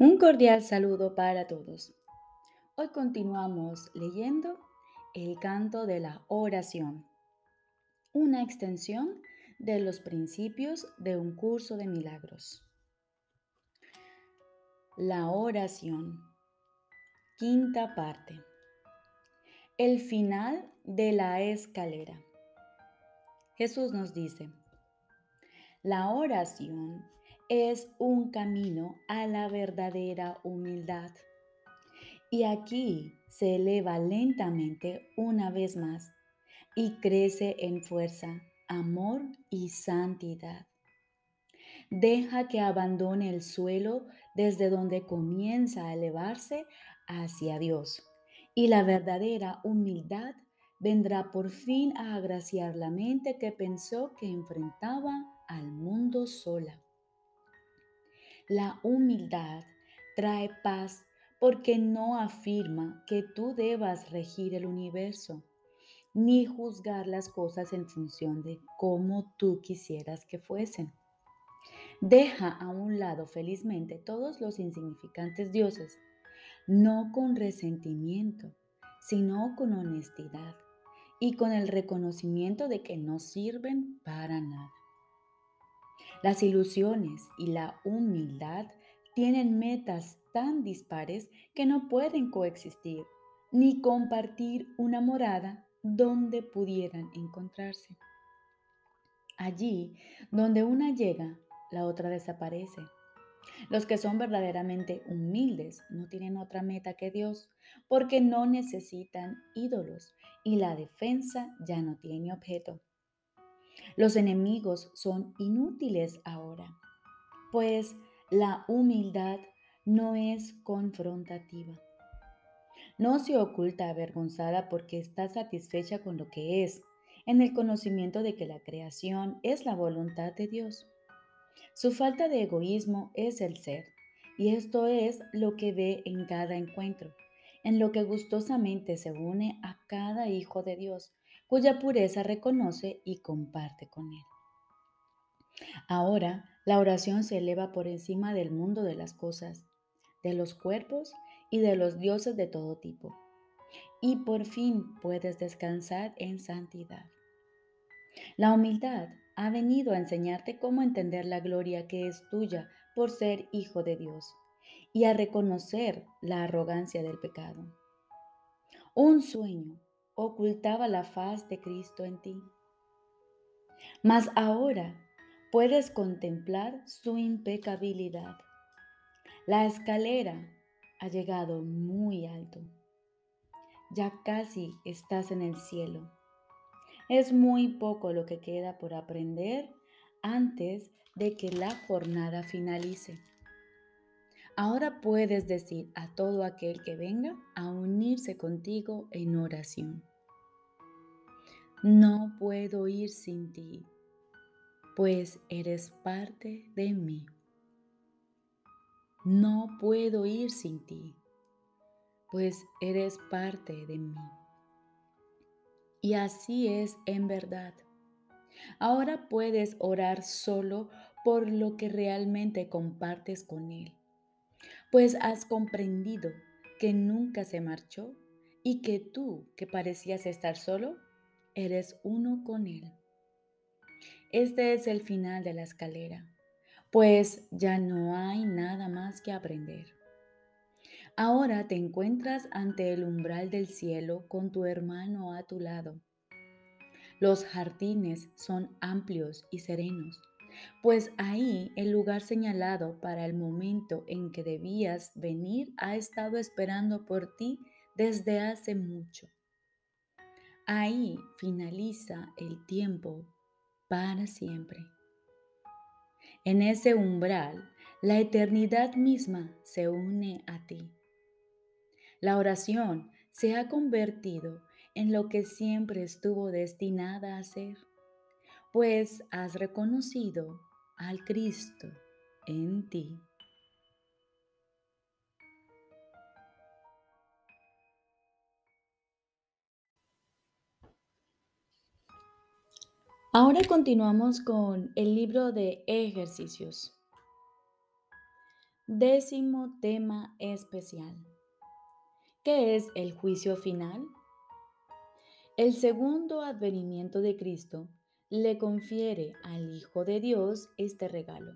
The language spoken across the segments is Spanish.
Un cordial saludo para todos. Hoy continuamos leyendo el canto de la oración, una extensión de los principios de un curso de milagros. La oración, quinta parte. El final de la escalera. Jesús nos dice, la oración es un camino a la verdadera humildad. Y aquí se eleva lentamente una vez más y crece en fuerza, amor y santidad. Deja que abandone el suelo desde donde comienza a elevarse hacia Dios. Y la verdadera humildad vendrá por fin a agraciar la mente que pensó que enfrentaba al mundo sola. La humildad trae paz porque no afirma que tú debas regir el universo, ni juzgar las cosas en función de cómo tú quisieras que fuesen. Deja a un lado felizmente todos los insignificantes dioses, no con resentimiento, sino con honestidad y con el reconocimiento de que no sirven para nada. Las ilusiones y la humildad tienen metas tan dispares que no pueden coexistir ni compartir una morada donde pudieran encontrarse. Allí donde una llega, la otra desaparece. Los que son verdaderamente humildes no tienen otra meta que Dios, porque no necesitan ídolos y la defensa ya no tiene objeto. Los enemigos son inútiles ahora, pues la humildad no es confrontativa. No se oculta avergonzada porque está satisfecha con lo que es, en el conocimiento de que la creación es la voluntad de Dios. Su falta de egoísmo es el ser, y esto es lo que ve en cada encuentro, en lo que gustosamente se une a cada hijo de Dios, cuya pureza reconoce y comparte con Él. Ahora, la oración se eleva por encima del mundo de las cosas, de los cuerpos y de los dioses de todo tipo. Y por fin puedes descansar en santidad. La humildad ha venido a enseñarte cómo entender la gloria que es tuya por ser hijo de Dios y a reconocer la arrogancia del pecado. Un sueño ocultaba la faz de Cristo en ti. Mas ahora puedes contemplar su impecabilidad. La escalera ha llegado muy alto. Ya casi estás en el cielo. Es muy poco lo que queda por aprender antes de que la jornada finalice. Ahora puedes decir a todo aquel que venga a unirse contigo en oración. No puedo ir sin ti, pues eres parte de mí. No puedo ir sin ti, pues eres parte de mí. Y así es en verdad. Ahora puedes orar solo por lo que realmente compartes con Él, pues has comprendido que nunca se marchó y que tú, que parecías estar solo, eres uno con Él. Este es el final de la escalera, pues ya no hay nada más que aprender. Ahora te encuentras ante el umbral del cielo con tu hermano a tu lado. Los jardines son amplios y serenos, pues ahí el lugar señalado para el momento en que debías venir ha estado esperando por ti desde hace mucho. Ahí finaliza el tiempo para siempre. En ese umbral, la eternidad misma se une a ti. La oración se ha convertido en lo que siempre estuvo destinada a ser, pues has reconocido al Cristo en ti. Ahora continuamos con el libro de ejercicios. Décimo tema especial. ¿Qué es el juicio final? El segundo advenimiento de Cristo le confiere al Hijo de Dios este regalo.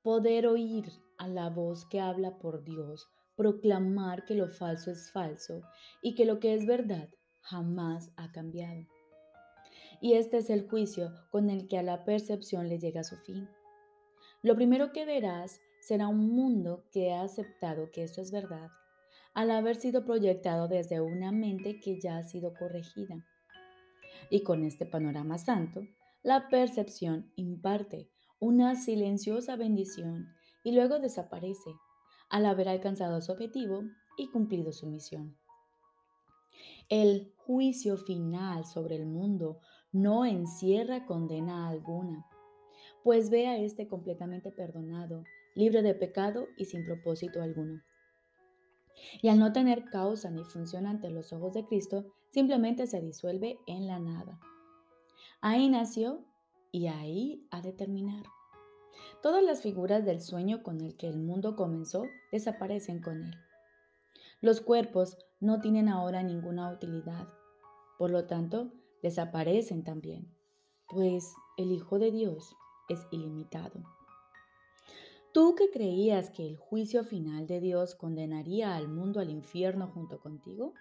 Poder oír a la voz que habla por Dios, proclamar que lo falso es falso y que lo que es verdad jamás ha cambiado. Y este es el juicio con el que a la percepción le llega su fin. Lo primero que verás será un mundo que ha aceptado que esto es verdad, al haber sido proyectado desde una mente que ya ha sido corregida. Y con este panorama santo, la percepción imparte una silenciosa bendición y luego desaparece al haber alcanzado su objetivo y cumplido su misión. El juicio final sobre el mundo no encierra condena alguna, pues ve a este completamente perdonado libre de pecado y sin propósito alguno. Y al no tener causa ni función ante los ojos de Cristo, simplemente se disuelve en la nada. Ahí nació y ahí ha de terminar. Todas las figuras del sueño con el que el mundo comenzó desaparecen con él. Los cuerpos no tienen ahora ninguna utilidad, por lo tanto, desaparecen también, pues el Hijo de Dios es ilimitado. Tú que creías que el juicio final de Dios condenaría al mundo al infierno junto contigo,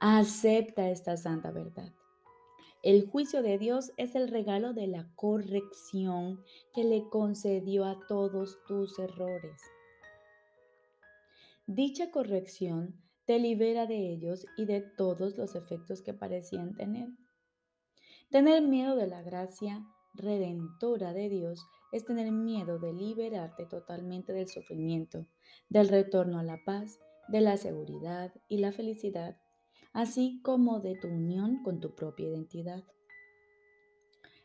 acepta esta santa verdad. El juicio de Dios es el regalo de la corrección que le concedió a todos tus errores. Dicha corrección te libera de ellos y de todos los efectos que parecían tener. Tener miedo de la gracia redentora de Dios es tener miedo de liberarte totalmente del sufrimiento, del retorno a la paz, de la seguridad y la felicidad, así como de tu unión con tu propia identidad.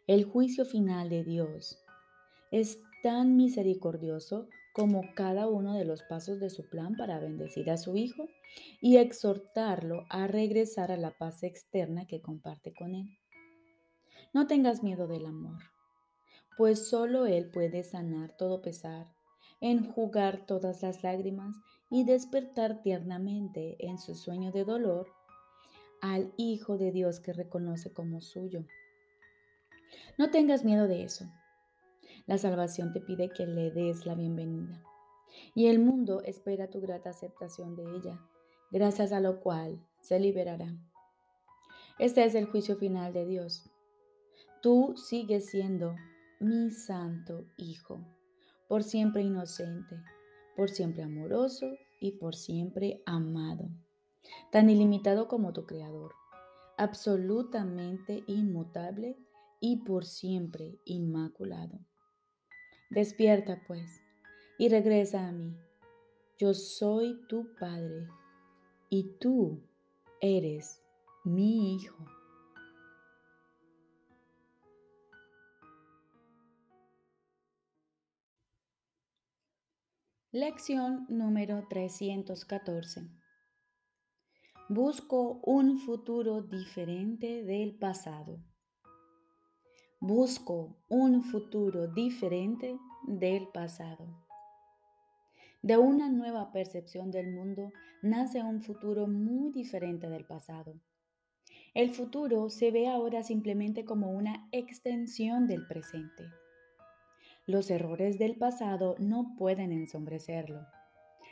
El juicio final de Dios es tan misericordioso como cada uno de los pasos de su plan para bendecir a su Hijo y exhortarlo a regresar a la paz externa que comparte con Él. No tengas miedo del amor pues solo Él puede sanar todo pesar, enjugar todas las lágrimas y despertar tiernamente en su sueño de dolor al Hijo de Dios que reconoce como suyo. No tengas miedo de eso. La salvación te pide que le des la bienvenida y el mundo espera tu grata aceptación de ella, gracias a lo cual se liberará. Este es el juicio final de Dios. Tú sigues siendo mi santo Hijo, por siempre inocente, por siempre amoroso y por siempre amado, tan ilimitado como tu Creador, absolutamente inmutable y por siempre inmaculado. Despierta pues y regresa a mí. Yo soy tu Padre y tú eres mi Hijo. Lección número 314. Busco un futuro diferente del pasado. Busco un futuro diferente del pasado. De una nueva percepción del mundo nace un futuro muy diferente del pasado. El futuro se ve ahora simplemente como una extensión del presente. Los errores del pasado no pueden ensombrecerlo,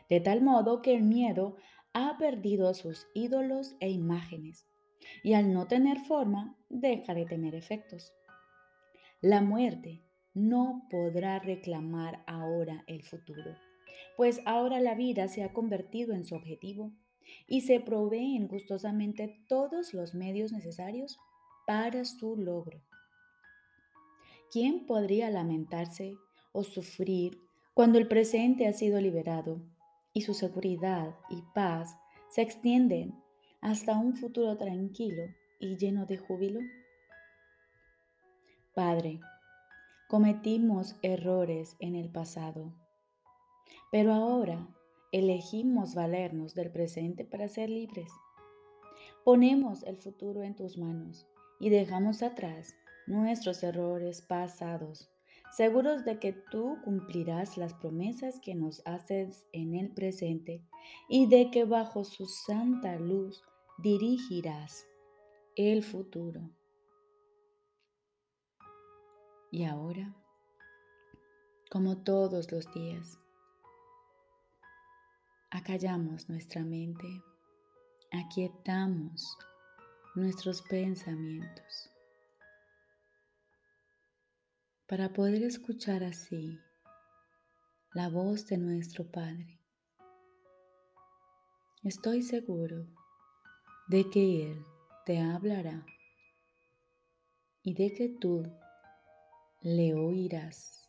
de tal modo que el miedo ha perdido sus ídolos e imágenes, y al no tener forma, deja de tener efectos. La muerte no podrá reclamar ahora el futuro, pues ahora la vida se ha convertido en su objetivo y se proveen gustosamente todos los medios necesarios para su logro. ¿Quién podría lamentarse o sufrir cuando el presente ha sido liberado y su seguridad y paz se extienden hasta un futuro tranquilo y lleno de júbilo? Padre, cometimos errores en el pasado, pero ahora elegimos valernos del presente para ser libres. Ponemos el futuro en tus manos y dejamos atrás nuestros errores pasados, seguros de que tú cumplirás las promesas que nos haces en el presente y de que bajo su santa luz dirigirás el futuro. Y ahora, como todos los días, acallamos nuestra mente, aquietamos nuestros pensamientos para poder escuchar así la voz de nuestro Padre. Estoy seguro de que Él te hablará y de que tú le oirás.